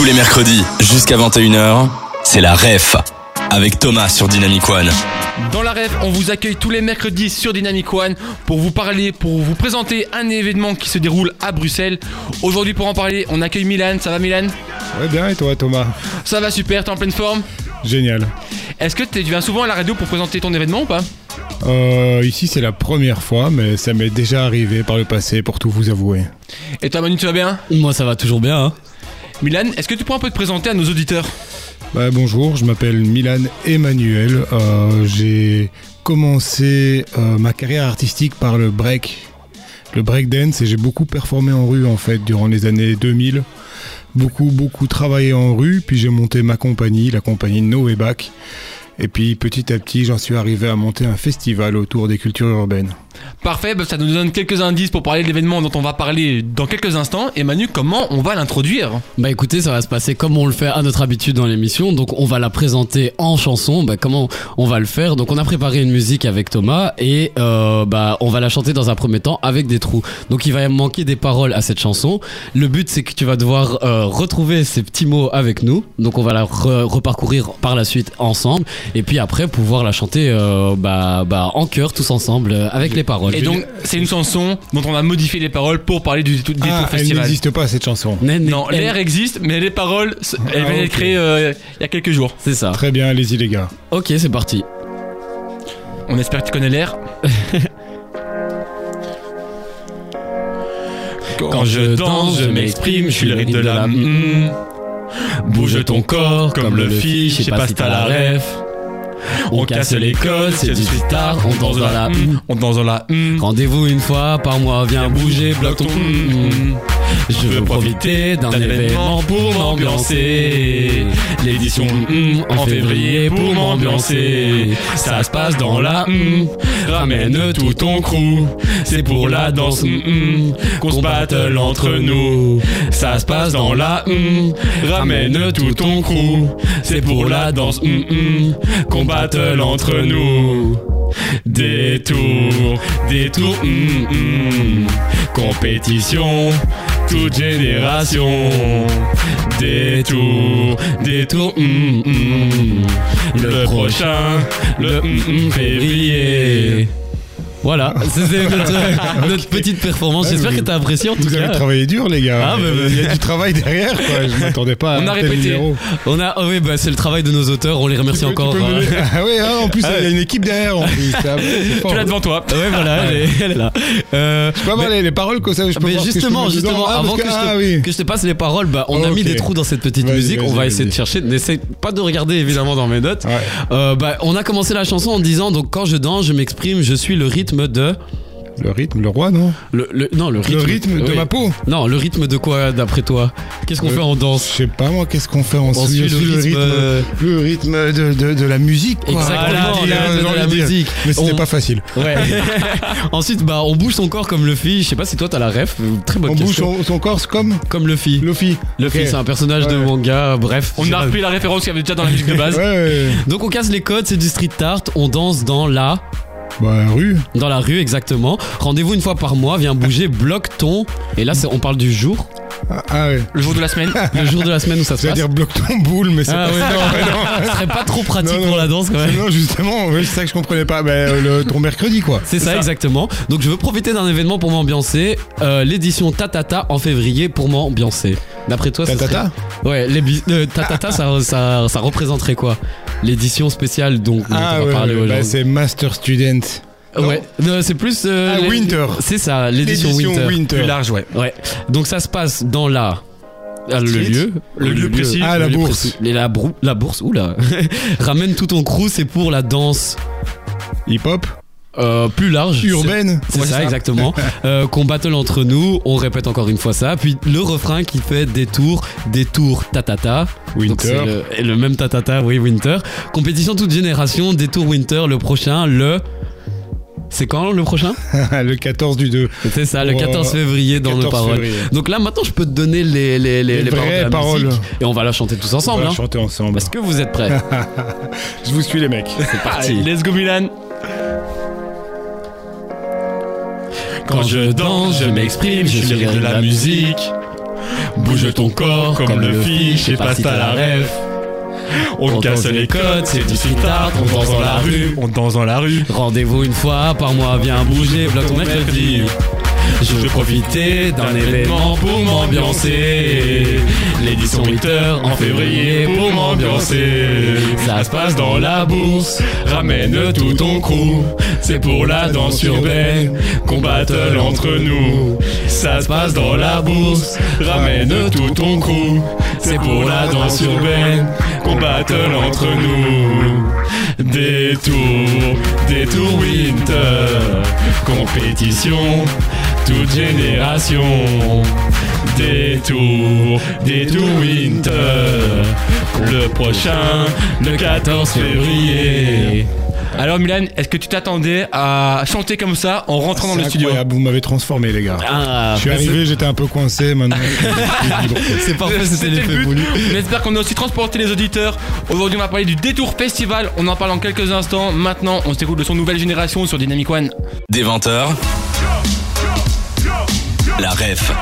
Tous les mercredis, jusqu'à 21h, c'est la REF, avec Thomas sur Dynamic One. Dans la rêve, on vous accueille tous les mercredis sur Dynamic One pour vous parler, pour vous présenter un événement qui se déroule à Bruxelles. Aujourd'hui, pour en parler, on accueille Milan. Ça va, Milan? Ouais, bien, et toi, Thomas? Ça va super, t'es en pleine forme? Génial. Est-ce que tu viens souvent à la radio pour présenter ton événement ou pas? Euh, ici, c'est la première fois, mais ça m'est déjà arrivé par le passé, pour tout vous avouer. Et toi, Manu, tu vas bien? Moi ça va toujours bien. Hein. Milan, est-ce que tu pourrais un peu te présenter à nos auditeurs Bah, bonjour, je m'appelle Milan Emmanuel. Euh, J'ai commencé euh, ma carrière artistique par le break, le breakdance, et j'ai beaucoup performé en rue, en fait, durant les années 2000. Beaucoup, beaucoup travaillé en rue, puis j'ai monté ma compagnie, la compagnie No Back. Et puis petit à petit, j'en suis arrivé à monter un festival autour des cultures urbaines. Parfait, bah, ça nous donne quelques indices pour parler de l'événement dont on va parler dans quelques instants. Et Manu, comment on va l'introduire? Bah écoutez, ça va se passer comme on le fait à notre habitude dans l'émission. Donc on va la présenter en chanson. Bah comment on va le faire? Donc on a préparé une musique avec Thomas et euh, bah on va la chanter dans un premier temps avec des trous. Donc il va manquer des paroles à cette chanson. Le but c'est que tu vas devoir euh, retrouver ces petits mots avec nous. Donc on va la re- reparcourir par la suite ensemble et puis après pouvoir la chanter euh, bah, bah en chœur tous ensemble avec les paroles. Et donc, c'est une chanson dont on a modifié les paroles pour parler du détour, Ah, elle festival. n'existe pas cette chanson. Non, elle- l'air existe, mais les paroles, c- elles Ah, viennent d'être créées euh, il y a quelques jours. c'est ça. Très bien, allez-y les gars. Ok, c'est parti. On espère que tu connais l'air. Quand je danse, je m'exprime, je suis le rythme de la. Bouge ton corps comme le fiche, je sais pas si t'as la ref. On casse les codes, c'est du art, on danse dans la. On danse dans la mm. Rendez-vous une fois par mois, viens bouger, bloque ton mm. Je veux profiter d'un événement pour m'ambiancer. L'édition mm, en février pour m'ambiancer. Ça se passe dans la mm. Ramène tout ton crew. C'est pour la danse mm, mm, qu'on se battle entre nous. Ça se passe dans la mm. Ramène tout ton crew. C'est pour la danse mm, mm, qu'on battle entre nous. Détour, détour, mm, mm. compétition, toute génération. Détour, détour, mm, mm. le prochain, le mm, février. Voilà, c'était notre, notre petite performance. Ouais, J'espère vous- que t'as apprécié en tout Vous avez cas. travaillé dur, les gars. Ah, Il y a du travail derrière, quoi. Je m'attendais pas à On a répété. On a, oh oui, bah, c'est le travail de nos auteurs. On les remercie Tu peux- tu encore. peux hein. donner- Ah oui, ah, en plus, il y a une équipe derrière, en plus. Tu l'as devant toi. Ouais, voilà, elle est, elle est là. Euh, Je peux les, les paroles comme ça, je peux mais voir que je justement, peux justement, Ah, avant que, je te, Ah oui. que je te passe les paroles, bah, on a mis des trous dans cette petite musique. On va essayer de chercher. N'essaie pas de regarder évidemment dans mes notes. Euh, bah, on a commencé la chanson en disant donc quand je danse, je m'exprime, je suis le rythme de Le rythme, le roi, non le, le- non le rythme, Le rythme de oui. ma peau Non, le rythme de quoi d'après toi Qu'est-ce qu'on Euh, fait en Je danse sais pas, moi, qu'est-ce qu'on fait en On suit le rythme, euh, le rythme de, de, de la musique, quoi. Exactement, de rythme de la musique. Mais c'était On- pas facile. Ouais. Ensuite, bah, on bouge son corps comme le fille. Je sais pas si toi t'as la ref. Très bonne On bouge question. son, son corps comme Comme le fille. Luffy. Le Ok. fille, c'est un personnage de manga. Bref. On a pas- repris la référence qu'il y avait déjà dans la musique de base. Ouais. Donc on casse les codes, c'est du street art, on danse dans la Bah, rue. dans la rue exactement. Rendez-vous une fois par mois, viens bouger, bloque ton et là on parle du jour, Ah, ah ouais. Le jour de la semaine. le jour de la semaine où ça se passe. dire bloque ton boule, mais c'est Ah pas ouais, ça. non, ce serait pas trop pratique Non, non. pour la danse quand même. Non, justement, ouais, c'est ça que je comprenais pas. Bah, euh, le, ton mercredi, quoi. C'est ça, exactement. Donc je veux profiter d'un événement pour m'ambiancer. Euh, L'édition Tatata en février pour m'ambiancer. D'après toi, ça serait- Tatata Ouais, les bi- euh, Tatata, ça, ça, ça représenterait quoi? L'édition spéciale dont Ah on va ouais, parler ouais, bah, aujourd'hui. c'est Master Student. Ouais, c'est plus. euh, Ah, Winter. C'est ça, l'édition Winter. Plus large, ouais. Ouais. Donc ça se passe dans la. ah, Le lieu, Le lieu précis. Ah, la bourse. Et la, brou- la bourse, oula. Ramène tout ton crew, c'est pour la danse Hip-hop. Euh, plus large. Urbaine. C'est Ouais, ça, exactement. Euh, qu'on battle entre nous, on répète encore une fois ça. Puis le refrain qui fait détour, détour, tatata. Donc c'est Winter. le, et le même tatata, oui, Winter. Compétition toute génération, détour Winter, le prochain, le. C'est quand le prochain? Le 14 du 2. C'est ça, le Oh, 14 février dans nos 14 paroles. février. Donc là, maintenant, je peux te donner les, les, les, vraies paroles, de la paroles. musique et on va la chanter tous On ensemble. va hein. chanter ensemble. Est-ce que vous êtes prêts? Je vous suis, les mecs. C'est parti. Allez, let's go Milan. Quand je danse, je m'exprime, je suis de la musique. Bouge ton corps comme le fiche, je sais pas si t'as la rêve. On casse les codes, c'est du art, on danse dans la rue, on danse dans la rue. Rendez-vous une fois par mois, viens bouger, bloque ton mercredi. Je veux profiter d'un événement pour m'ambiancer. L'édition Winter en février pour m'ambiancer. Ça se passe dans la bourse, ramène tout ton crew. C'est pour la danse urbaine qu'on battle entre nous. Ça se passe dans la bourse, ramène tout ton crew. C'est pour la danse urbaine qu'on battle entre nous. Détour, détour winter, compétition, toute génération. Détour, détour winter, le prochain, le 14 février. Alors Milan, est-ce que tu t'attendais à chanter comme ça en rentrant dans le studio vous m'avez transformé les gars. Ah, je suis arrivé, j'étais un peu coincé maintenant. c'est parfait, c'était le l'effet voulu. J'espère qu'on a aussi transporté les auditeurs. Aujourd'hui, on va parler du Détour Festival. On en parle en quelques instants. Maintenant, on s'écoute de son nouvelle génération sur Dynamic One. Des 20h, la ref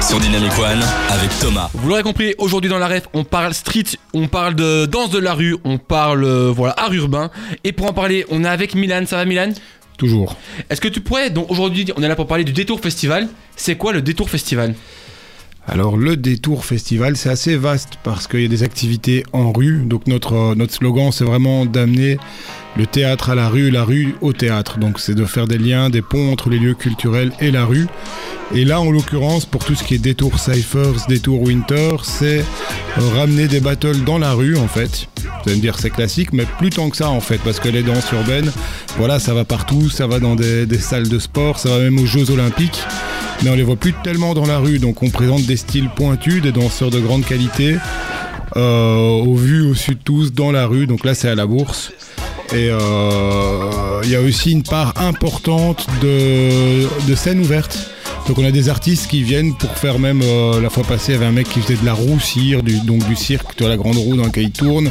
sur Dynamic One avec Thomas. Vous l'aurez compris, aujourd'hui dans la ref, on parle street, on parle de danse de la rue, on parle euh, voilà art urbain. Et pour en parler, on est avec Milan. Ça va Milan? Toujours. Est-ce que tu pourrais donc aujourd'hui, on est là pour parler du Détour Festival. C'est quoi le Détour Festival? Alors le détour festival, c'est assez vaste parce qu'il y a des activités en rue. Donc notre, euh, notre slogan, c'est vraiment d'amener le théâtre à la rue, la rue au théâtre. Donc c'est de faire des liens, des ponts entre les lieux culturels et la rue. Et là, en l'occurrence, pour tout ce qui est détour Cyphers, détour Winter, c'est euh, ramener des battles dans la rue en fait. Vous allez me dire c'est classique, mais plus tant que ça en fait, parce que les danses urbaines, voilà, ça va partout, ça va dans des, salles de sport, ça va même aux Jeux Olympiques mais on les voit plus tellement dans la rue. Donc on présente des styles pointus, des danseurs de grande qualité, euh, au vu, au sud tous, dans la rue. Donc là c'est à la bourse. Et euh, il y a aussi une part importante de, de scènes ouvertes. Donc on a des artistes qui viennent pour faire même euh, la fois passée il y avait un mec qui faisait de la roue cire, du, donc du cirque, tu vois la grande roue dans laquelle il tourne.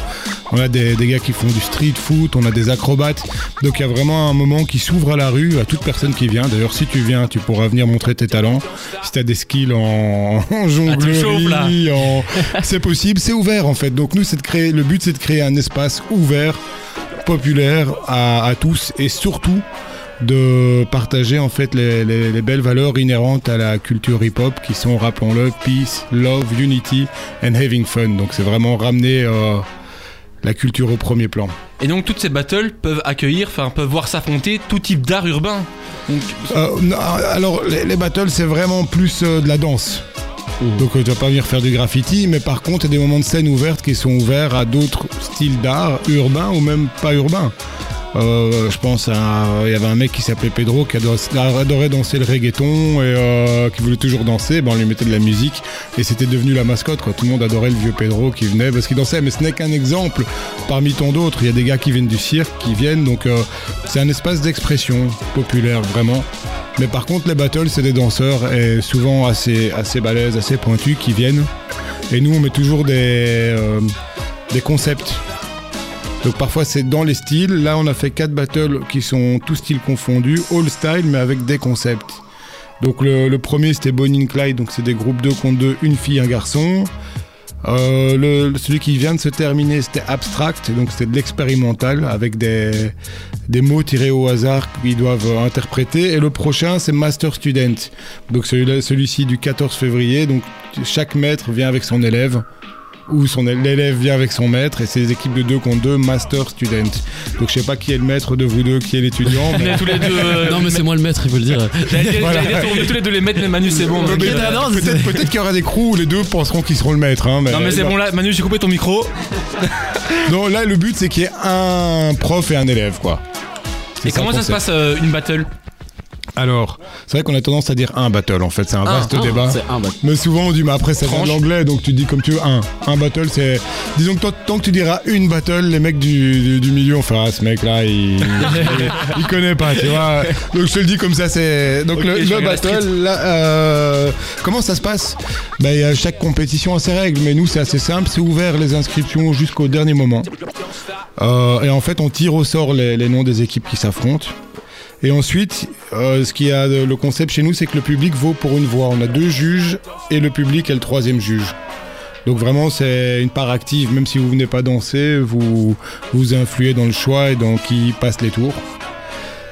On a des, des gars qui font du street foot, on a des acrobates. Donc il y a vraiment un moment qui s'ouvre à la rue à toute personne qui vient. D'ailleurs si tu viens, tu pourras venir montrer tes talents. Si tu as des skills en, en jonglerie, en... c'est possible, c'est ouvert en fait. Donc nous c'est de créer, le but c'est de créer un espace ouvert, populaire à, à tous et surtout de partager en fait les, les, les, belles valeurs inhérentes à la culture hip-hop qui sont, rappelons-le, peace, love, unity and having fun. Donc c'est vraiment ramener euh, la culture au premier plan. Et donc toutes ces battles peuvent accueillir, enfin peuvent voir s'affronter tout type d'art urbain. Donc... Euh, alors les, les battles c'est vraiment plus euh, de la danse. Mmh. Donc tu vas pas venir faire du graffiti, mais par contre il y a des moments de scène ouvertes qui sont ouverts à d'autres styles d'art urbains ou même pas urbains. Euh, je pense à y avait un mec qui s'appelait Pedro qui adorait danser le reggaeton et euh, qui voulait toujours danser. Ben on lui mettait de la musique et c'était devenu la mascotte tout le monde adorait le vieux Pedro qui venait parce qu'il dansait. Mais ce n'est qu'un exemple. Parmi tant d'autres il y a des gars qui viennent du cirque qui viennent. Donc euh, c'est un espace d'expression populaire vraiment. Mais par contre les battles c'est des danseurs et souvent assez assez balèzes assez pointus qui viennent. Et nous on met toujours des concepts donc parfois c'est dans les styles. Là on a fait quatre battles qui sont tous styles confondus, all style mais avec des concepts. Donc le, premier c'était Bonnie Clyde, donc c'est des groupes 2 contre 2, une fille, un garçon. Euh, le, celui qui vient de se terminer c'était Abstract, donc c'était de l'expérimental avec des, des mots tirés au hasard qu'ils doivent interpréter. Et le prochain c'est Master Student, donc celui-ci celui du 14 février, donc chaque maître vient avec son élève où son l'élève vient avec son maître et c'est des équipes de deux contre deux master student. Donc je sais pas qui est le maître de vous deux, qui est l'étudiant. Mais... tous les deux. Euh, non mais c'est moi le maître, il faut le dire. voilà. on est tous les deux les maîtres, mais Manu c'est bon. Peut-être peut qu'il y aura des crews où les deux penseront qu'ils seront le maître. Hein, mais non mais c'est bon là, Manu j'ai coupé ton micro. non là le but c'est qu'il y ait un prof et un élève quoi. Et comment ça se passe euh, une battle? Alors, c'est vrai qu'on a tendance à dire un battle en fait, c'est un vaste un, débat. Un mais souvent on dit, mais après c'est de l'anglais, donc tu dis comme tu veux, un. Un battle, c'est. Disons que toi, tant que tu diras une battle, les mecs du, du, du milieu, on fera, ah, ce mec là, il, il, il, connaît pas, tu vois. Donc je te le dis comme ça, c'est. Donc okay, le, le battle, là, euh, comment ça se passe? Ben, a chaque compétition a ses règles, mais nous c'est assez simple, c'est ouvert les inscriptions jusqu'au dernier moment. Euh, et en fait, on tire au sort les, les noms des équipes qui s'affrontent. Et ensuite, euh, ce qui a le concept chez nous, c'est que le public vaut pour une voix. On a deux juges et le public est le troisième juge. Donc vraiment, c'est une part active. Même si vous venez pas danser, vous vous influez dans le choix et dans qui passe les tours.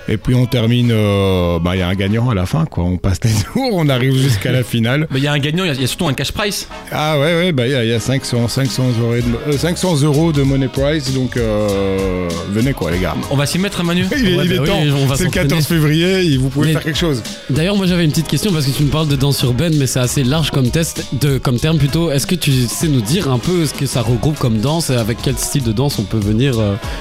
Et puis on termine, euh, bah il y a un gagnant à la fin, quoi. On passe les tours, on arrive jusqu'à la finale. Il y a un gagnant, il y, a surtout un cash prize. Ah ouais, ouais, bah il y, a 500, 500, euros de, 500 euh, euros de money prize, donc euh, venez quoi les gars. On va s'y mettre Manu Il est, il bah temps, c'est le 14 février, vous pouvez faire quelque chose. D'ailleurs moi j'avais une petite question parce que tu me parles de danse urbaine mais c'est assez large comme test, de, comme terme plutôt. Est-ce que tu sais nous dire un peu ce que ça regroupe comme danse et avec quel style de danse on peut venir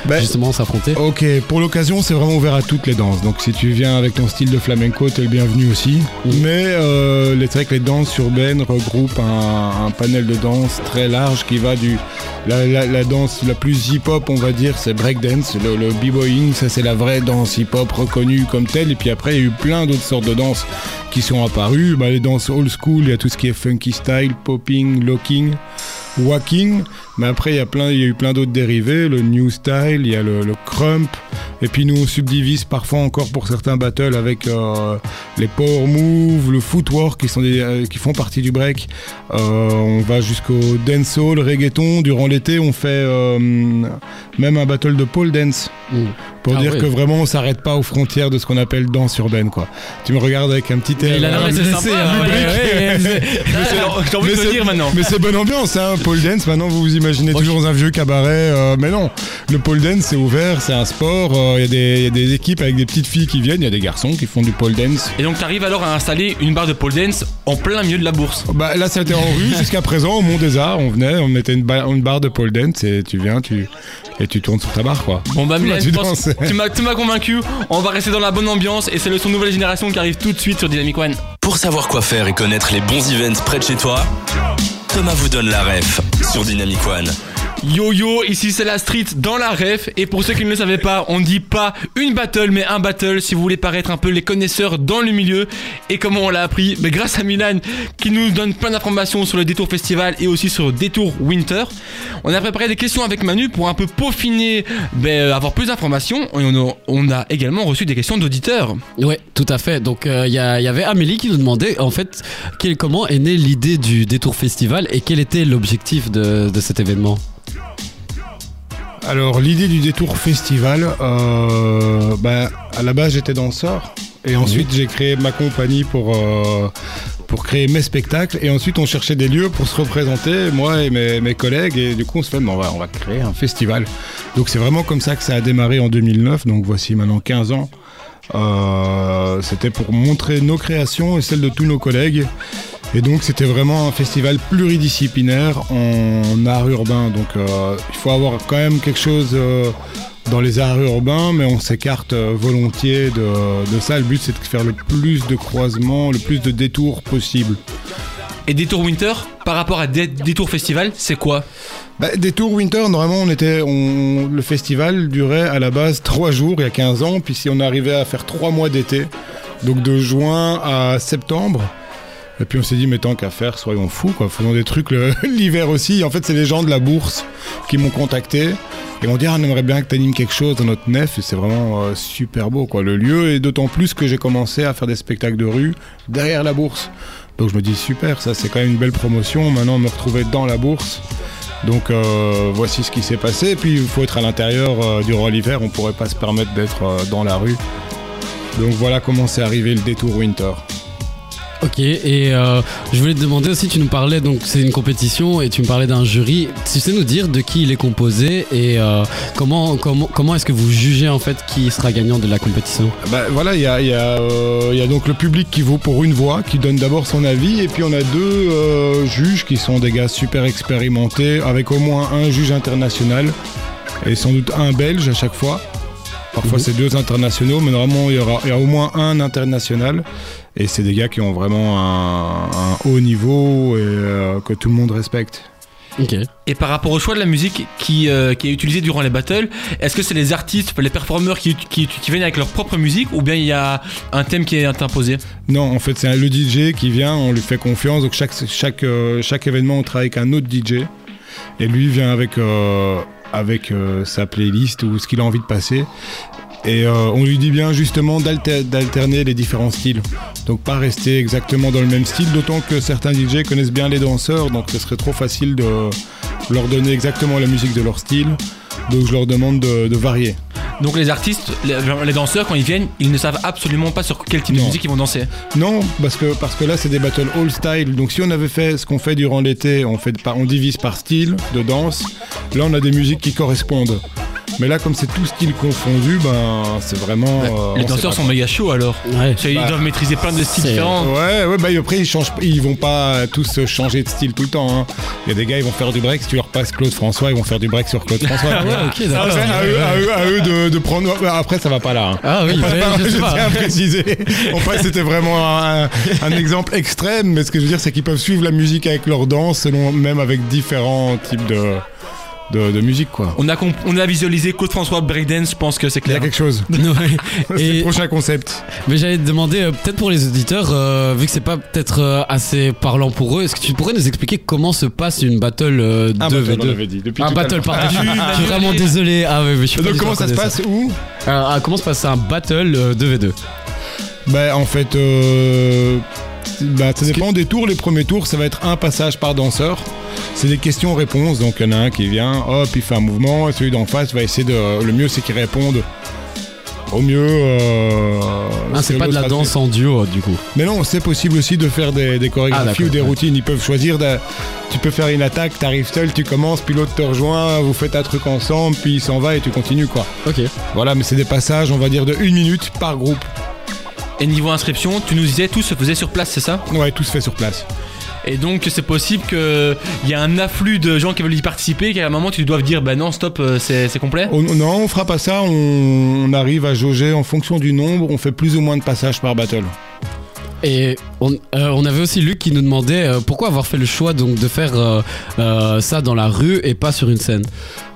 bah, justement s'affronter? Ok, pour l'occasion c'est vraiment ouvert à toutes les donc si tu viens avec ton style de flamenco, t'es le bienvenu aussi. Mais euh, vrai que les danses urbaines regroupent un, panel de danse très large qui va du... La, danse la plus hip-hop, on va dire, c'est breakdance. Le, le b-boying, ça c'est la vraie danse hip-hop reconnue comme telle. Et puis après, il y a eu plein d'autres sortes de danses qui sont apparues. Bah, les danses old school, il y a tout ce qui est funky style, popping, locking, walking. Mais après, il y a, plein, il y a eu plein d'autres dérivés, le new style, il y a le, crump. Et puis nous, on subdivise parfois encore pour certains battles avec euh, les power moves, le footwork qui, sont euh, qui font partie du break. Euh, on va jusqu'au dancehall, reggaeton. Durant l'été, on fait même un battle de pole dance. Pour ah dire que vraiment, on s'arrête pas aux frontières de ce qu'on appelle danse urbaine. Quoi. Tu me regardes avec un petit air. Mais c'est bonne ambiance, hein, pole dance. Maintenant, vous vous imaginez toujours un vieux cabaret. Euh, mais non, le pole dance, c'est ouvert, c'est un sport. Il euh, y, a des équipes avec des petites filles qui viennent, il y a des garçons qui font du pole dance. Et donc, tu arrives alors à installer une barre de pole dance en plein milieu de la bourse Bah Là, c'était en rue. Jusqu'à présent, au Mont des Arts, on venait, on mettait une, une barre de pole dance et tu viens, tu et tu tournes sur ta barre quoi. Bon bah Mylène, tu m'as convaincu, on va rester dans la bonne ambiance et c'est le son nouvelle génération qui arrive tout de suite sur Dynamic One. Pour savoir quoi faire et connaître les bons events près de chez toi, Thomas vous donne la ref sur Dynamic One. Yo yo, ici c'est la street dans la ref et pour ceux qui ne le savaient pas, on dit pas une battle mais un battle si vous voulez paraître un peu les connaisseurs dans le milieu et comment on l'a appris mais grâce à Milan qui nous donne plein d'informations sur le Détour Festival et aussi sur le Détour Winter. On a préparé des questions avec Manu pour un peu peaufiner, ben, avoir plus d'informations et on a, également reçu des questions d'auditeurs. Ouais, tout à fait. Donc il euh, y, avait Amélie qui nous demandait en fait comment est née l'idée du Détour Festival et quel était l'objectif de cet événement? Alors l'idée du détour festival, euh, bah, à la base j'étais danseur. Et ensuite j'ai créé ma compagnie pour, euh, pour créer mes spectacles. Et ensuite on cherchait des lieux pour se représenter, moi et mes, collègues. Et du coup on se fait on va, on va créer un festival. Donc c'est vraiment comme ça que ça a démarré en 2009, donc voici maintenant 15 ans. Euh, c'était pour montrer nos créations et celles de tous nos collègues et donc c'était vraiment un festival pluridisciplinaire en art urbain. Donc euh, il faut avoir quand même quelque chose euh, dans les arts urbains, mais on s'écarte euh, volontiers de, ça. Le but c'est de faire le plus de croisements, le plus de détours possible. Et Détour Winter, par rapport à Détour Festival, c'est quoi? Bah, Détour Winter, normalement, on était, le festival durait à la base 3 jours il y a 15 ans, puis si on arrivait à faire 3 mois d'été, donc de juin à septembre, et puis on s'est dit, mais tant qu'à faire, soyons fous, quoi. Faisons des trucs l'hiver aussi. En fait, c'est les gens de la bourse qui m'ont contacté et m'ont dit, ah, on aimerait bien que tu animes quelque chose dans notre nef. Et c'est vraiment euh, super beau, quoi. Le lieu, et d'autant plus que j'ai commencé à faire des spectacles de rue derrière la bourse. Donc je me dis, super, ça c'est quand même une belle promotion. Maintenant, me retrouver dans la bourse. Donc euh, voici ce qui s'est passé. Et puis il faut être à l'intérieur euh, durant l'hiver, on pourrait pas se permettre d'être dans la rue. Donc voilà comment c'est arrivé le détour Winter. Ok, et euh, je voulais te demander aussi, tu nous parlais, donc c'est une compétition et tu me parlais d'un jury. Tu sais nous dire de qui il est composé et euh, comment, comment, comment est-ce que vous jugez en fait qui sera gagnant de la compétition? Bah, Voilà, il y a, euh, y a, donc le public qui vaut pour une voix, qui donne d'abord son avis, et puis on a deux juges qui sont des gars super expérimentés, avec au moins un juge international et sans doute un belge à chaque fois. Parfois mhm. c'est deux internationaux, mais normalement il y aura, il y a au moins un international. Et c'est des gars qui ont vraiment un, haut niveau et euh, que tout le monde respecte. Et par rapport au choix de la musique qui, euh, qui est utilisée durant les battles, est-ce que c'est les artistes, les performeurs qui, qui, viennent avec leur propre musique ou bien il y a un thème qui est imposé Non, en fait c'est le DJ qui vient, on lui fait confiance. Donc chaque, chaque, euh, chaque événement on travaille avec un autre DJ et lui vient avec, avec sa playlist ou ce qu'il a envie de passer. Et euh, on lui dit bien justement d'alter- d'alterner les différents styles. Donc pas rester exactement dans le même style, d'autant que certains DJ connaissent bien les danseurs, donc ce serait trop facile de leur donner exactement la musique de leur style. Donc je leur demande de, de varier. Donc les artistes, les, les danseurs, quand ils viennent, ils ne savent absolument pas sur quel type de musique ils vont danser. Non, parce que, parce que là c'est des battles all style. Donc si on avait fait ce qu'on fait durant l'été, on, fait on divise par style de danse. Là on a des musiques qui correspondent. Mais là comme c'est tout style confondu, ben c'est vraiment. euh, les danseurs sont méga chauds alors. Ouais. Qu'ils Bah, doivent maîtriser plein de styles différents. Ouais, ouais, bah après ils changent, ils vont pas tous changer de style tout le temps. hein. Il y a des gars, ils vont faire du break. Si tu leur passes Claude François, ils vont faire du break sur Claude François. ok, d'accord. Après, à eux, à eux, à eux de, de prendre. Après, ça va pas là. hein. Ah oui, mais pas- je je tiens à préciser. En fait, c'était vraiment un, un exemple extrême, mais ce que je veux dire, c'est qu'ils peuvent suivre la musique avec leur danse, selon même avec différents types de, de, de musique, quoi. On a, comp- on a visualisé Claude François breakdance, je pense que c'est Il y a clair. quelque chose. Ouais. C'est le Et, prochain concept. mais j'allais te demander, euh, peut-être pour les auditeurs, euh, vu que c'est pas peut-être euh, assez parlant pour eux, est-ce que tu pourrais nous expliquer comment se passe une battle euh, 2v2 dit. Depuis Un tout à battle, l'heure. pardon. Je suis vraiment désolé. Ah ouais, mais je suis pas Donc, comment ça se passe où Euh, ah, comment se passe un battle euh, 2v2 Bah en fait, euh, bah, ça dépend des tours. Les premiers tours, ça va être un passage par danseur. C'est des questions-réponses. Donc il y en a un qui vient, hop, il fait un mouvement. Et celui d'en face va essayer de. Le mieux, c'est qu'il réponde au mieux. euh, Ah, ce c'est pas de la danse en duo du coup. Mais non, c'est possible aussi de faire des, des Ah, chorégraphies d'accord, ou des ouais. routines. Ils peuvent choisir. de- tu peux faire une attaque, t'arrives seul, tu commences, puis l'autre te rejoint, vous faites un truc ensemble, puis il s'en va et tu continues quoi. Ok. Voilà, mais c'est des passages, on va dire, de une minute par groupe. Et niveau inscription, tu nous disais tout se faisait sur place, c'est ça Ouais, tout se fait sur place. Et donc c'est possible qu'il y a un afflux de gens qui veulent y participer, qu'à un moment tu dois dire bah non stop euh, c'est c'est complet. On- non, on fera pas ça. On, on arrive à jauger en fonction du nombre. On fait plus ou moins de passages par battle. Et on, euh, on avait aussi Luc qui nous demandait euh, pourquoi avoir fait le choix donc de faire euh, euh, ça dans la rue et pas sur une scène?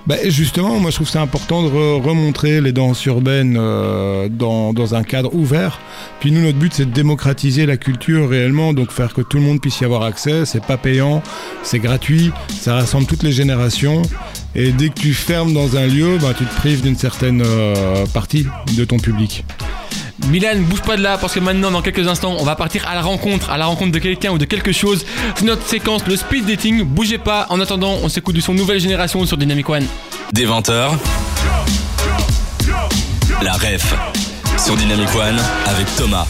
Bah, justement, moi je trouve c'est important de re- remontrer les danses urbaines euh, dans, dans un cadre ouvert. Puis nous, notre but c'est de démocratiser la culture réellement, donc faire que tout le monde puisse y avoir accès. C'est pas payant, c'est gratuit, ça rassemble toutes les générations. Et dès que tu fermes dans un lieu, bah, tu te prives d'une certaine euh, partie de ton public. Milan, bouge pas de là parce que maintenant dans quelques instants on va partir à la rencontre, à la rencontre de quelqu'un ou de quelque chose. C'est notre séquence, le speed dating. Bougez pas. En attendant, on s'écoute du son nouvelle génération sur Dynamic One. Des 20h. La ref sur Dynamic One avec Thomas.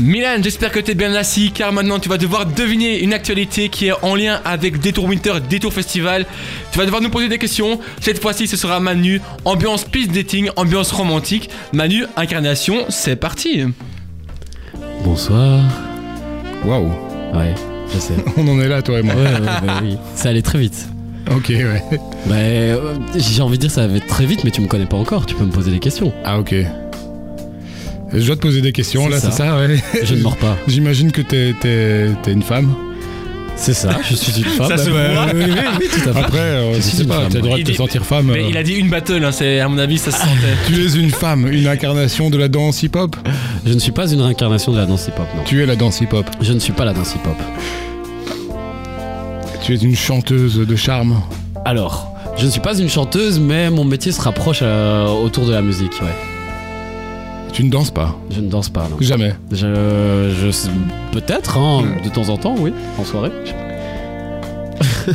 Milan, j'espère que t'es bien assis car maintenant tu vas devoir deviner une actualité qui est en lien avec Détour Winter, Détour Festival. Tu vas devoir nous poser des questions. Cette fois-ci, ce sera Manu, ambiance speed dating, ambiance romantique. Manu, incarnation, c'est parti. Bonsoir. Waouh, Ouais, je sais. on en est là, toi et moi. Ouais, ouais, bah oui. Ça allait très vite. Ok, ouais. Bah, euh, j'ai envie de dire ça va très vite, mais tu me connais pas encore. Tu peux me poser des questions. Ah, ok. Je dois te poser des questions, là, c'est ça, ouais. Je ne mords pas. J'imagine que t'es, t'es, t'es une femme. C'est ça. Je suis une femme. Ça se voit. Oui, oui, oui, tout à fait. Après, euh, Je sais pas, t'as le droit de te sentir femme. Mais euh. il a dit une battle, hein, c'est à mon avis ça se sentait. Tu es une femme, une incarnation de la danse hip-hop. Je ne suis pas une réincarnation de la danse hip-hop, non. Tu es la danse hip-hop. Je ne suis pas la danse hip-hop. Tu es une chanteuse de charme. Alors, je ne suis pas une chanteuse, mais mon métier se rapproche euh, autour de la musique, ouais. Tu ne danses pas. Je ne danse pas, non. Jamais. Je, je peut-être, hein, de temps en temps, oui, en soirée.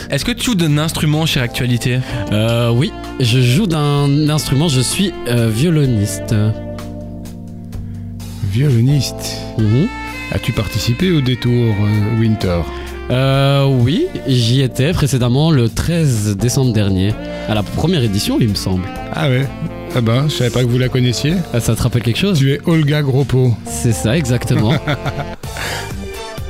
Est-ce que tu joues d'un instrument chez Actualité? Euh, oui, je joue d'un instrument, je suis euh, violoniste. Violoniste. Mhm. As-tu participé au détour euh, Winter? Euh, oui, j'y étais précédemment le 13 décembre dernier, à la première édition, il me semble. Ah ouais. Ah ben, je savais pas que vous la connaissiez. Ah, Ça te rappelle quelque chose Tu es Olga Groppo. C'est ça, exactement.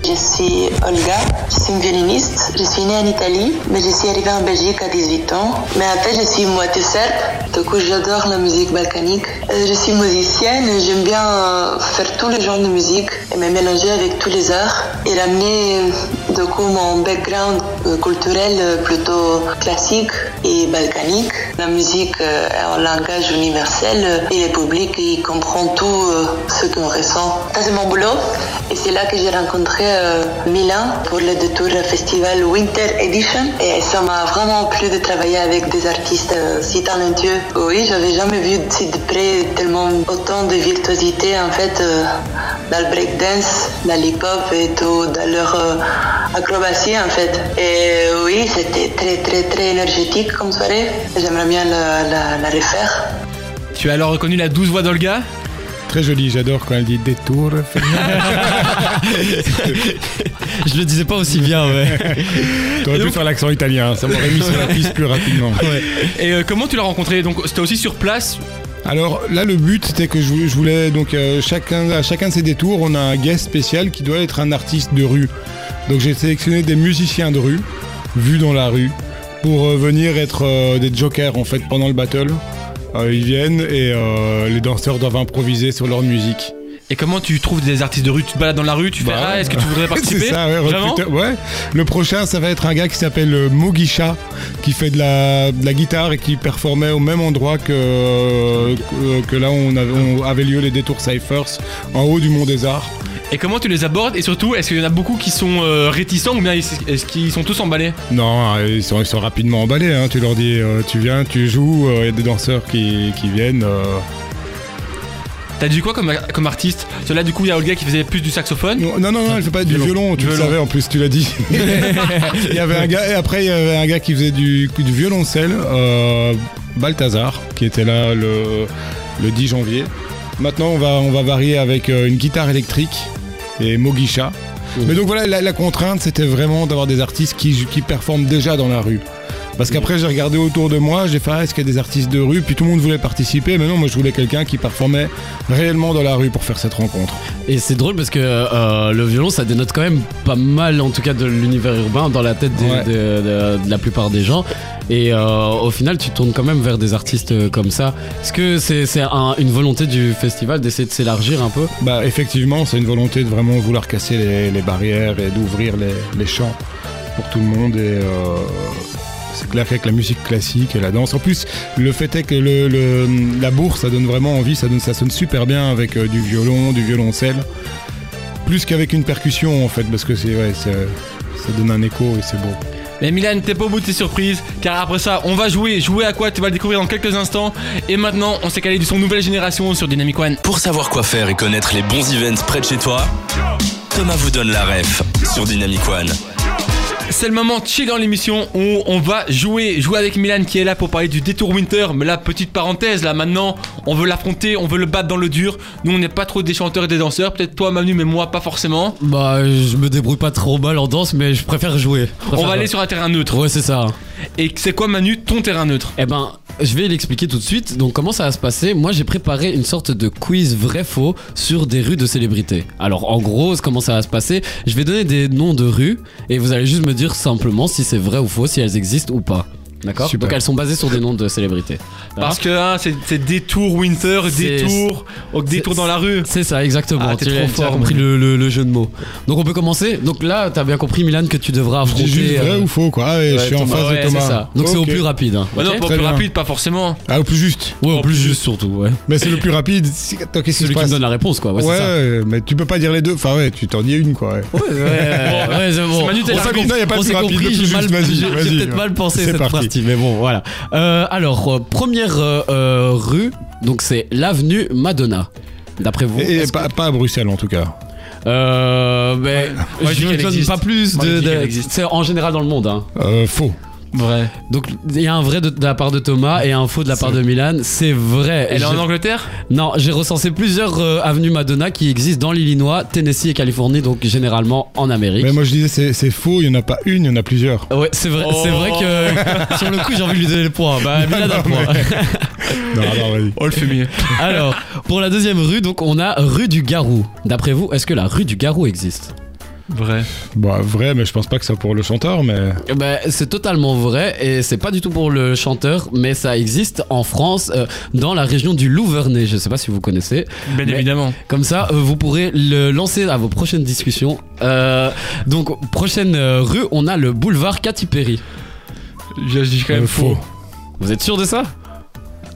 Je suis Olga, je suis une violoniste. Je suis née en Italie, mais je suis arrivée en Belgique à 18 ans. Mais en fait, je suis moitié serbe, du coup j'adore la musique balkanique. Euh, Je suis musicienne j'aime bien euh, faire tous les genres de musique et me mélanger avec tous les arts et ramener Du coup, mon background euh, culturel plutôt classique et balkanique. La musique est un langage universel et le public comprend tout ce qu'on ressent. Ça, c'est mon boulot. Et c'est là que j'ai rencontré Milan pour le Détour Festival Winter Edition. Et ça m'a vraiment plu de travailler avec des artistes si talentueux. Oui, j'avais jamais vu si de près tellement autant de virtuosité en fait euh, dans le breakdance, dans l'hip-hop et tout, dans leur euh, acrobatie en fait. Et oui, c'était très très très énergétique comme soirée. J'aimerais bien la, la, la refaire. Tu as alors reconnu la douce voix d'Olga? Très joli, j'adore quand elle dit détour. Je le disais pas aussi bien, ouais. T'aurais pu faire l'accent italien, ça m'aurait mis sur la piste plus rapidement. Et euh, comment tu l'as rencontré? Donc c'était aussi sur place? Alors là, le but c'était que je voulais, donc euh, chacun, à chacun de ces détours, on a un guest spécial qui doit être un artiste de rue. Donc j'ai sélectionné des musiciens de rue, vus dans la rue, pour euh, venir être des jokers en fait pendant le battle. Euh, ils viennent et euh, les danseurs doivent improviser sur leur musique. Et comment tu trouves des artistes de rue? Tu te balades dans la rue, tu fais Bah Ah, est-ce que tu voudrais participer? C'est ça, ouais, recruteur- ouais. Le prochain, ça va être un gars qui s'appelle euh, Mogisha, qui fait de la, de la guitare et qui performait au même endroit que, que, que là où on avait, on avait lieu les détours Cyphers, en haut du Mont des Arts. Et comment tu les abordes Et surtout, est-ce qu'il y en a beaucoup qui sont euh, réticents ou bien est-ce qu'ils sont tous emballés? Non, euh, ils sont, ils sont rapidement emballés. hein. Tu leur dis, euh, tu viens, tu joues, il y a des danseurs qui, qui viennent. euh. T'as dit quoi comme, comme artiste? Cela du coup, il y a Olga qui faisait plus du saxophone. Non, non, non, elle fait pas du violon, tu le savais en plus, tu l'as dit. il y avait un gars, et après il y avait un gars qui faisait du, du violoncelle, euh, Balthazar, qui était là le, le 10 janvier. Maintenant, on va, on va varier avec euh, une guitare électrique et Mogisha. Mais donc voilà, la, la contrainte, c'était vraiment d'avoir des artistes qui, qui performent déjà dans la rue. Parce qu'après, j'ai regardé autour de moi, j'ai fait, ah, est-ce qu'il y a des artistes de rue? Puis tout le monde voulait participer, mais non, moi je voulais quelqu'un qui performait réellement dans la rue pour faire cette rencontre. Et c'est drôle parce que euh, le violon, ça dénote quand même pas mal, en tout cas, de l'univers urbain dans la tête des- Ouais. de, de- de la plupart des gens. Et euh, au final, tu tournes quand même vers des artistes euh, comme ça. Est-ce que c'est c'est un- une volonté du festival d'essayer de s'élargir un peu? Bah effectivement, c'est une volonté de vraiment vouloir casser les, les barrières et d'ouvrir les, les champs pour tout le monde. Et euh, c'est clair qu'avec la musique classique et la danse, en plus, le fait est que le, le- la bourse, ça donne vraiment envie, ça, donne, ça sonne super bien avec euh, du violon, du violoncelle, plus qu'avec une percussion en fait, parce que c'est ouais, c'est- ça donne un écho et c'est beau. Mais Milan, t'es pas au bout de tes surprises, car après ça, on va jouer. Jouer à quoi Tu vas le découvrir dans quelques instants. Et maintenant, on s'est calé du son nouvelle génération sur Dynamic One. Pour savoir quoi faire et connaître les bons events près de chez toi, Thomas vous donne la ref sur Dynamic One. C'est le moment chill dans l'émission où on va jouer, jouer avec Milan qui est là pour parler du détour Winter. Mais la petite parenthèse, là maintenant, on veut l'affronter, on veut le battre dans le dur. Nous, on n'est pas trop des chanteurs et des danseurs. Peut-être toi, Manu, mais moi, pas forcément. Bah, je me débrouille pas trop mal en danse, mais je préfère jouer. Je On va aller sur un terrain neutre. Ouais, c'est ça. Et c'est quoi, Manu, ton terrain neutre? Eh ben, je vais l'expliquer tout de suite. Donc, comment ça va se passer? Moi, j'ai préparé une sorte de quiz vrai-faux sur des rues de célébrités. Alors, en gros, comment ça va se passer? Je vais donner des noms de rues et vous allez juste me dire simplement si c'est vrai ou faux, si elles existent ou pas. D'accord. Donc, elles sont basées sur des noms de célébrités. Parce que hein, c'est c'est détour Winter, C'est- détour, oh, détour c'est- dans la rue. C'est ça, exactement. Ah, t'es tu trop fort, compris le, le- le jeu de mots. Donc, on peut commencer. Donc, là, t'as bien compris, Milan, que tu devras affronter. juste vrai euh, ou faux quoi ouais, je suis en Ouais, de c'est Thomas. ça. Donc, c'est au plus rapide. hein. Non, pas très plus bien. rapide, pas forcément. Ah, au plus juste. Ouais, au plus plus. juste, surtout. Ouais. Mais c'est le plus rapide. Attends, qu'est-ce qui se Celui qui me donne la réponse, quoi. Ouais, c'est mais tu peux pas dire les deux. Enfin ouais, tu t'en dis une quoi. ouais. Ouais, c'est bon. Manu, t'es On s'est compris, j'ai peut-être mal pensé C'est cette parti. mais bon, voilà. Euh, alors, euh, première euh, euh, rue, donc c'est l'avenue Madonna. D'après vous Et, pas, pas à Bruxelles en tout cas. Euh, mais Moi, je dis ne qu'elle donne existe. pas plus Moi, je de. dis de- qu'elle existe. c'est en général dans le monde. Hein. Euh, faux. Vrai. Donc il y a un vrai de, de la part de Thomas et un faux de la part de Milan. C'est vrai. Elle est en Angleterre Non, j'ai recensé plusieurs euh, avenues Madonna qui existent dans l'Illinois, Tennessee et Californie, donc généralement en Amérique. Mais moi je disais c'est, c'est faux, il y en a pas une, il y en a plusieurs. Ouais, c'est vrai, Oh. c'est vrai que sur le coup j'ai envie de lui donner le point. Bah, Milan a le point. Non, non, vas-y. Oh, le fumier. Alors, pour la deuxième rue, donc on a rue du Garou. D'après vous, est-ce que la rue du Garou existe? Vrai. Bah, vrai, mais je pense pas que ça pour le chanteur, mais. Ben, c'est totalement vrai et c'est pas du tout pour le chanteur, mais ça existe en France, euh, dans la région du Louvernay. Je sais pas si vous connaissez. Bien Mais- évidemment. Comme ça, euh, vous pourrez le lancer à vos prochaines discussions. Euh, donc, prochaine euh, rue, on a le boulevard Katy Perry. Je dis quand même faux. Vous êtes sûr de ça?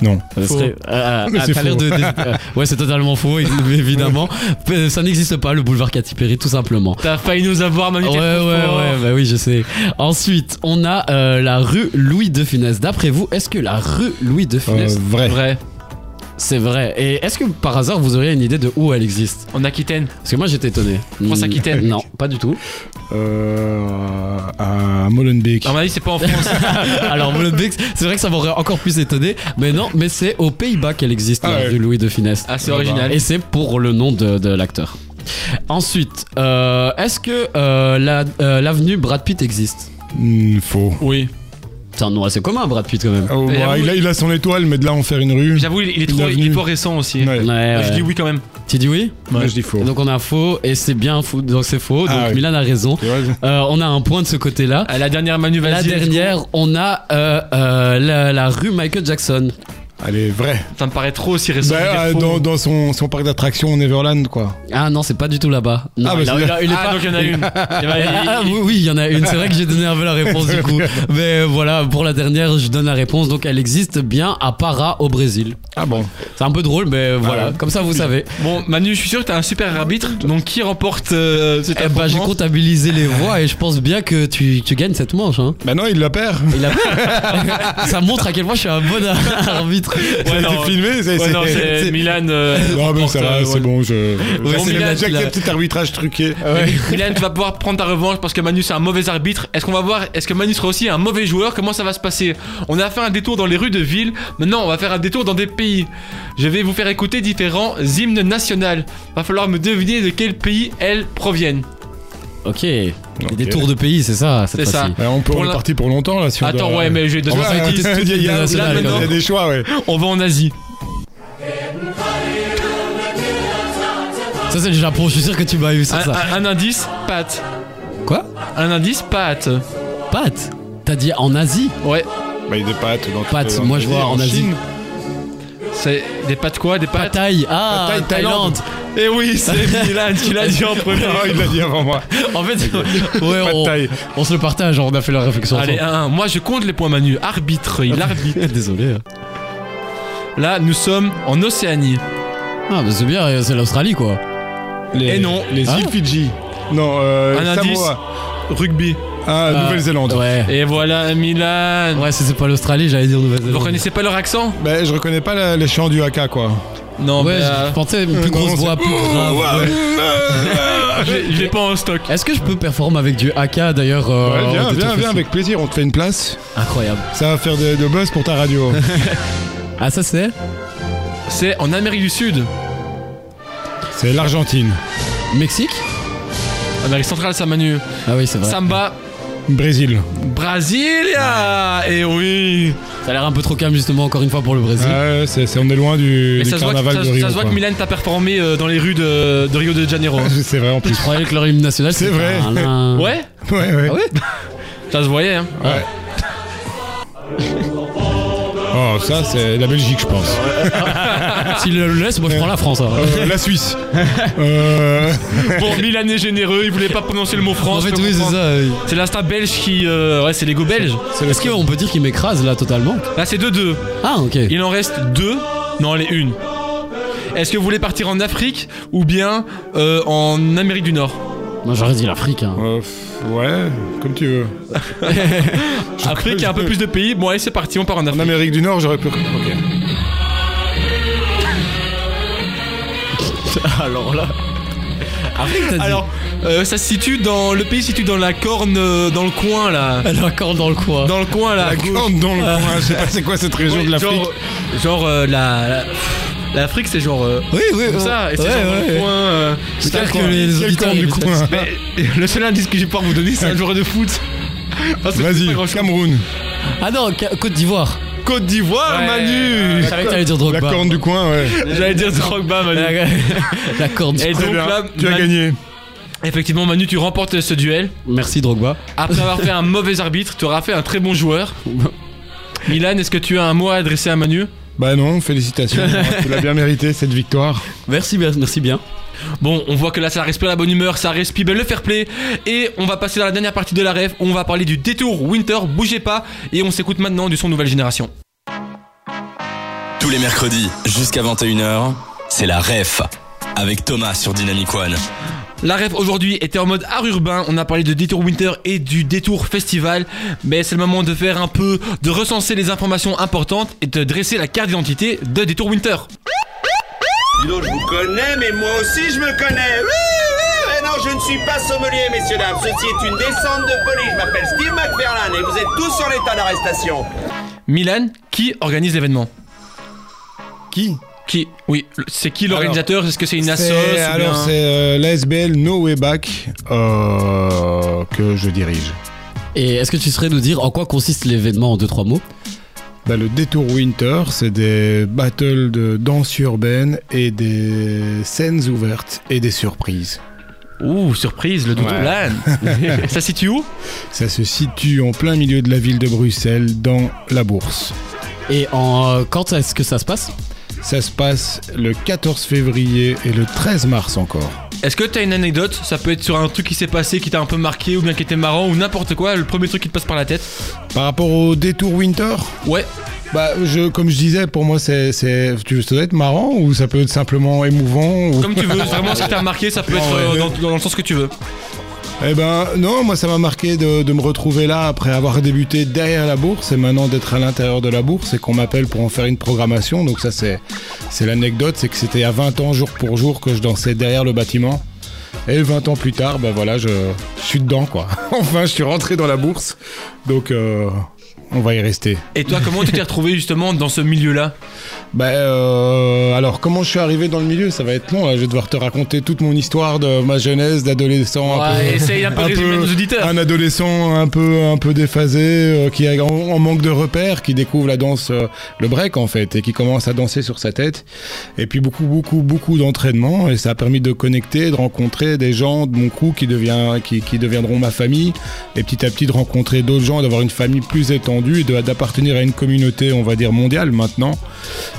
Non. Ça serait- euh, Mais ah, l'air faux. de- de- euh, ouais, c'est totalement faux, évidemment. Euh, Ça n'existe pas, le boulevard Katy Perry, tout simplement. T'as failli nous avoir, Manu. Ouais, ouais, ouais, bah oui, je sais. Ensuite, on a euh, la rue Louis de Funès. D'après vous, est-ce que la rue Louis de Euh, Funès, vrai. Vrai. c'est vrai Et est-ce que par hasard, vous auriez une idée de où elle existe? En Aquitaine. Parce que moi, j'étais étonné. France-Aquitaine. Non, pas du tout. Euh, à Molenbeek. À mon avis, c'est pas en France. Alors, Molenbeek, c'est vrai que ça m'aurait encore plus étonné. Mais non, mais c'est aux Pays-Bas qu'elle existe, Ah la ouais. rue Louis de Funès. Assez original. Et c'est pour le nom de, de l'acteur. Ensuite, euh, est-ce que euh, la- euh, l'avenue Brad Pitt existe? Hmm, faux. Oui. C'est un nom assez commun, Brad Pitt, quand même. Oh, bah, j'avoue- il, a, il a son étoile, mais de là en faire une rue. J'avoue, il il est trop, L'avenue. il est trop récent aussi. Ouais. Ouais, Je dis oui quand même. Tu dis oui Moi, je dis faux. Donc on a faux et c'est bien faux, donc c'est faux. Donc Ah oui. Milan a raison. Euh, on a un point de ce côté-là. À la dernière Manu, La vas-y. go. dernière, on a euh, euh, la, la rue Michael Jackson. Allez, vrai. Ça me paraît trop aussi récent. Bah, euh, dans, dans son, son parc d'attractions Neverland, quoi. Ah non, c'est pas du tout là-bas. Non, Ah, bah, il a- c'est il a- il est Ah, pas- donc il y en a une. Ben, il- Ah, il- oui, oui, il y en a une. C'est vrai que j'ai donné un peu la réponse du coup. Mais euh, voilà, pour la dernière, je donne la réponse. Donc elle existe bien à Para au Brésil. Ah bon C'est un peu drôle, mais voilà, ouais. comme ça vous savez. Bon, Manu, je suis sûr que t'as un super arbitre. Donc qui remporte euh, cet Eh ben, j'ai comptabilisé les voix et je pense bien que tu, tu gagnes cette manche. Hein. Bah non, il la perd. Il a- ça montre à quel point je suis un bon arbitre. Ça a non. été filmé, c'est... Ouais, c'est- non, c'est Milan. euh, Non, mais ça va, euh, c'est ouais. bon, je... Bon, J'accepte- Milan, a- petit arbitrage truqué. Milan, tu vas pouvoir prendre ta revanche parce que Manu c'est un mauvais arbitre. Est-ce qu'on va voir Est-ce que Manu sera aussi un mauvais joueur? Comment ça va se passer? On a fait un détour dans les rues de ville. Maintenant, on va faire un détour dans des pays. Je vais vous faire écouter différents hymnes nationaux. Va falloir me deviner de quel pays elles proviennent. Ok. Des tours de pays, c'est ça. C'est ça. Ouais, on peut Pour on est la- parti pour longtemps, là, si on Attends, doit- ouais, mais je vais te On va donner Il y y a- y des choix, ouais. On va en Asie. Ça, c'est le Japon. Je suis sûr que tu m'as eu sur Un, ça. un- un indice, pâte. Quoi? Un indice, pâte. Pâtes T'as dit en Asie? Ouais, Bah, il y a des pâtes. dans Pâtes, les- moi, je vois en Asie. Chine. C'est des pâtes quoi Des pâtes Pataille. Ah, Thaïlande. Eh oui, c'est Milan qui l'a dit en premier. Ah, il l'a dit avant moi. En fait, ouais, Pas de on, taille. on se le partage. On a fait la réflexion. Allez, ensemble. un, un. Moi, je compte les points Manu. Arbitre, il arbitre. Désolé. Là, nous sommes en Océanie. Ah, bah c'est bien. C'est l'Australie, quoi. Les, Et non. Les Ah. îles Fidji. Non, euh, Un indice. Samoa. Rugby. Ah, Ah, Nouvelle-Zélande. Ouais. Et voilà, Milan. Ouais, si c'est pas l'Australie, j'allais dire Vous Nouvelle-Zélande. reconnaissez pas leur accent? Bah, je reconnais pas la- les chants du haka, quoi. Non, Ouais, bah, je pensais une plus Euh, grosse non, voix, c'est- plus grave. ouais. je l'ai- je l'ai pas en stock. Est-ce que je peux performer avec du AK d'ailleurs euh, Ouais, viens, viens, viens, Festival avec plaisir, on te fait une place. Incroyable. Ça va faire de, de buzz pour ta radio. Ah, ça c'est C'est en Amérique du Sud. C'est l'Argentine. Mexique? Amérique centrale, ça Manu. Ah oui, c'est vrai. Samba. Brésil. Brasilia Et oui Ça a l'air un peu trop calme justement encore une fois pour le Brésil. Ouais, c'est, c'est- on est loin du, Mais du ça se, voit que, carnaval ça, de ça Rio. se voit que. Milan t'a performé euh, dans les rues de, de Rio de Janeiro. C'est vrai en plus. Je croyais que leur hymne national C'est vrai. un- un- Ouais? Ouais, ouais. Ah ouais? Ça se voyait, hein. Ouais. Oh, ça, c'est la Belgique, je pense. S'il le laisse, moi je prends la France. hein. Euh, la Suisse. Euh, Bon, Milan est généreux, il voulait pas prononcer le mot en France. fait, je peux oui, c'est comprendre. ça. oui. C'est l'insta belge qui. euh, ouais, c'est l'ego belge. Est-ce qu'on peut dire qu'il m'écrase là totalement Là, c'est 2-2. Ah, ok. Il en reste deux. Non, allez, une. Est-ce que vous voulez partir en Afrique ou bien euh, en Amérique du Nord? Moi j'aurais dit l'Afrique. hein. euh, pff, ouais, comme tu veux. Afrique, il y a un peu plus de pays. Bon, allez, c'est parti, on part en En Afrique. Amérique du Nord, j'aurais pu. Ok. Alors là. Afrique, t'as dit Alors, euh, ça se situe dans. Le pays se situe dans la corne, euh, dans le coin là. Est encore dans le coin. Dans le coin là. à La gauche. corne dans le coin, je sais pas c'est quoi cette région de l'Afrique. Genre, genre euh, la. la- L'Afrique, c'est genre. euh, Oui, oui, comme ça, et c'est Ouais, genre dans le coin. euh, J'espère c'est que les Quel auditeurs coin du ils- coin Mais le seul indice que j'ai pouvoir vous donner, c'est un joueur de foot. Parce que c'est Vas-y, pas grand-chose. Cameroun. Ah non, Ca- Côte d'Ivoire. Côte d'Ivoire, Ouais. Manu Je savais que t'allais dire La Drogba. corne du coin, ouais. J'allais dire Drogba, Manu. La, la corde. Et Très donc bien. là, tu as gagné. Effectivement, Manu, tu remportes ce duel. Merci Drogba. Après avoir fait un mauvais arbitre, tu auras fait un très bon joueur. Milan, est-ce que tu as un mot à adresser à Manu? Bah non, félicitations. tu l'as bien mérité cette victoire. Merci, bien- merci bien. Bon, on voit que là, ça respire la bonne humeur, ça respire le fair play. Et on va passer dans la dernière partie de la rêve où on va parler du détour Winter. Bougez pas. Et on s'écoute maintenant du son Nouvelle Génération. Tous les mercredis jusqu'à 21h, c'est la ref avec Thomas sur Dynamic One. La rêve aujourd'hui était en mode art urbain. On a parlé de détour Winter et du détour festival. Mais c'est le moment de faire un peu, de recenser les informations importantes et de dresser la carte d'identité de détour Winter. Dis donc, je vous connais, mais moi aussi je me connais. Oui, oui, mais non, je ne suis pas sommelier, messieurs, dames. Ceci est une descente de police. Je m'appelle Steve McFarlane et vous êtes tous sur l'état d'arrestation. Milan, qui organise l'événement? Qui? Qui Oui, c'est qui l'organisateur Est-ce que c'est une ou Alors bien- c'est euh, l'ASBL No Way Back euh, que je dirige. Et est-ce que tu saurais nous dire en quoi consiste l'événement en 2-3 mots? Bah, le Détour Winter, c'est des battles de danse urbaine et des scènes ouvertes et des surprises. Ouh, surprise, le doute Ouais. Ça se situe où? Ça se situe en plein milieu de la ville de Bruxelles, dans la bourse. Et en, euh, quand est-ce que ça se passe? Ça se passe le 14 février et le 13 mars encore. Est-ce que t'as une anecdote? Ça peut être sur un truc qui s'est passé, qui t'a un peu marqué, ou bien qui était marrant, ou n'importe quoi, le premier truc qui te passe par la tête? Par rapport au Détour Winter, Ouais, bah, je, comme je disais, pour moi, c'est, c'est, tu ça doit être marrant ou ça peut être simplement émouvant ou... comme tu veux. Vraiment, ce qui t'a marqué, ça peut Non, être euh, ouais. dans, dans le sens que tu veux. Eh ben non, moi ça m'a marqué de, de me retrouver là après avoir débuté derrière la bourse et maintenant d'être à l'intérieur de la bourse et qu'on m'appelle pour en faire une programmation. Donc ça c'est c'est l'anecdote, c'est que c'était à 20 ans jour pour jour que je dansais derrière le bâtiment. Et 20 ans plus tard, ben voilà, je, je suis dedans quoi. enfin, je suis rentré dans la bourse. Donc euh, on va y rester. Et toi, comment tu t'es retrouvé justement dans ce milieu-là? Bah euh, alors comment je suis arrivé dans le milieu? Ça va être long là, je vais devoir te raconter toute mon histoire de ma jeunesse d'adolescent un peu essaye un peu un nos auditeurs. un adolescent un peu un peu déphasé euh, qui est en, en manque de repères qui découvre la danse euh, le break en fait et qui commence à danser sur sa tête et puis beaucoup beaucoup beaucoup d'entraînement et ça a permis de connecter de rencontrer des gens de mon crew qui devient qui, qui deviendront ma famille et petit à petit de rencontrer d'autres gens d'avoir une famille plus étendue et d'appartenir à une communauté on va dire mondiale maintenant.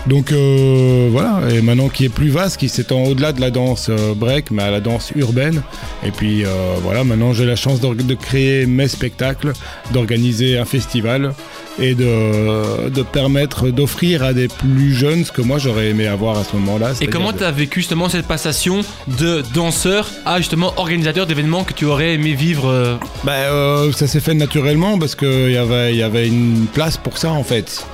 Donc euh, voilà, et maintenant qui est plus vaste, qui s'étend au-delà de la danse euh, break, mais à la danse urbaine. Et puis euh, voilà, maintenant j'ai la chance de créer mes spectacles, d'organiser un festival et de, de permettre d'offrir à des plus jeunes ce que moi j'aurais aimé avoir à ce moment-là. Et comment de- t'as vécu justement cette passation de danseur à justement organisateur d'événements que tu aurais aimé vivre euh, Bah, euh, ça s'est fait naturellement parce qu'il y avait, y avait une place pour ça en fait.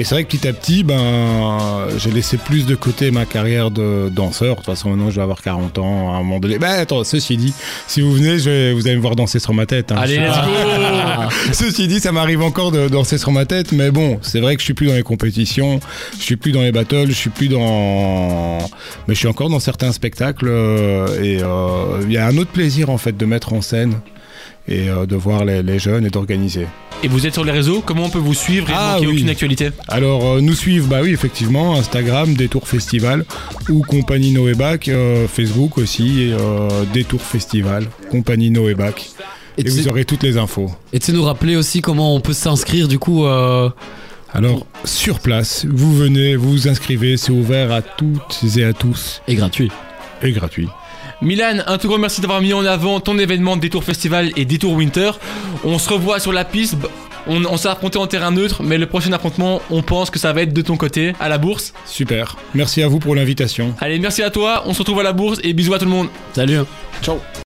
Et c'est vrai que petit à petit, ben, j'ai laissé plus de côté ma carrière de danseur. De toute façon, maintenant, je vais avoir 40 ans à un moment donné. Bah, attends, ceci dit, si vous venez, je vais- vous allez me voir danser sur ma tête. hein. Allez, let's go Ceci dit, ça m'arrive encore de danser sur ma tête, mais bon, c'est vrai que je suis plus dans les compétitions, je suis plus dans les battles, je suis plus dans, mais je suis encore dans certains spectacles euh, et euh, il y a un autre plaisir en fait de mettre en scène et euh, de voir les, les jeunes et d'organiser. Et vous êtes sur les réseaux Comment on peut vous suivre et Ah, manquer oui. aucune actualité Alors euh, nous suivre, bah oui effectivement, Instagram, Détour Festival ou Compagnie Noébac, euh, Facebook aussi, euh, Détour Festival, Compagnie Noébac. Et Et tu vous sais- aurez toutes les infos. Et tu sais nous rappeler aussi comment on peut s'inscrire du coup euh, Alors, sur place, vous venez, vous vous inscrivez, c'est ouvert à toutes et à tous et gratuit. et gratuit. Milan, un tout grand merci d'avoir mis en avant ton événement Détour Festival et Détour Winter. On se revoit sur la piste. On, on s'est affronté en terrain neutre, mais le prochain affrontement, on pense que ça va être de ton côté, à la bourse. Super. Merci à vous pour l'invitation. Allez, merci à toi, on se retrouve à la bourse et bisous à tout le monde. Salut. Ciao.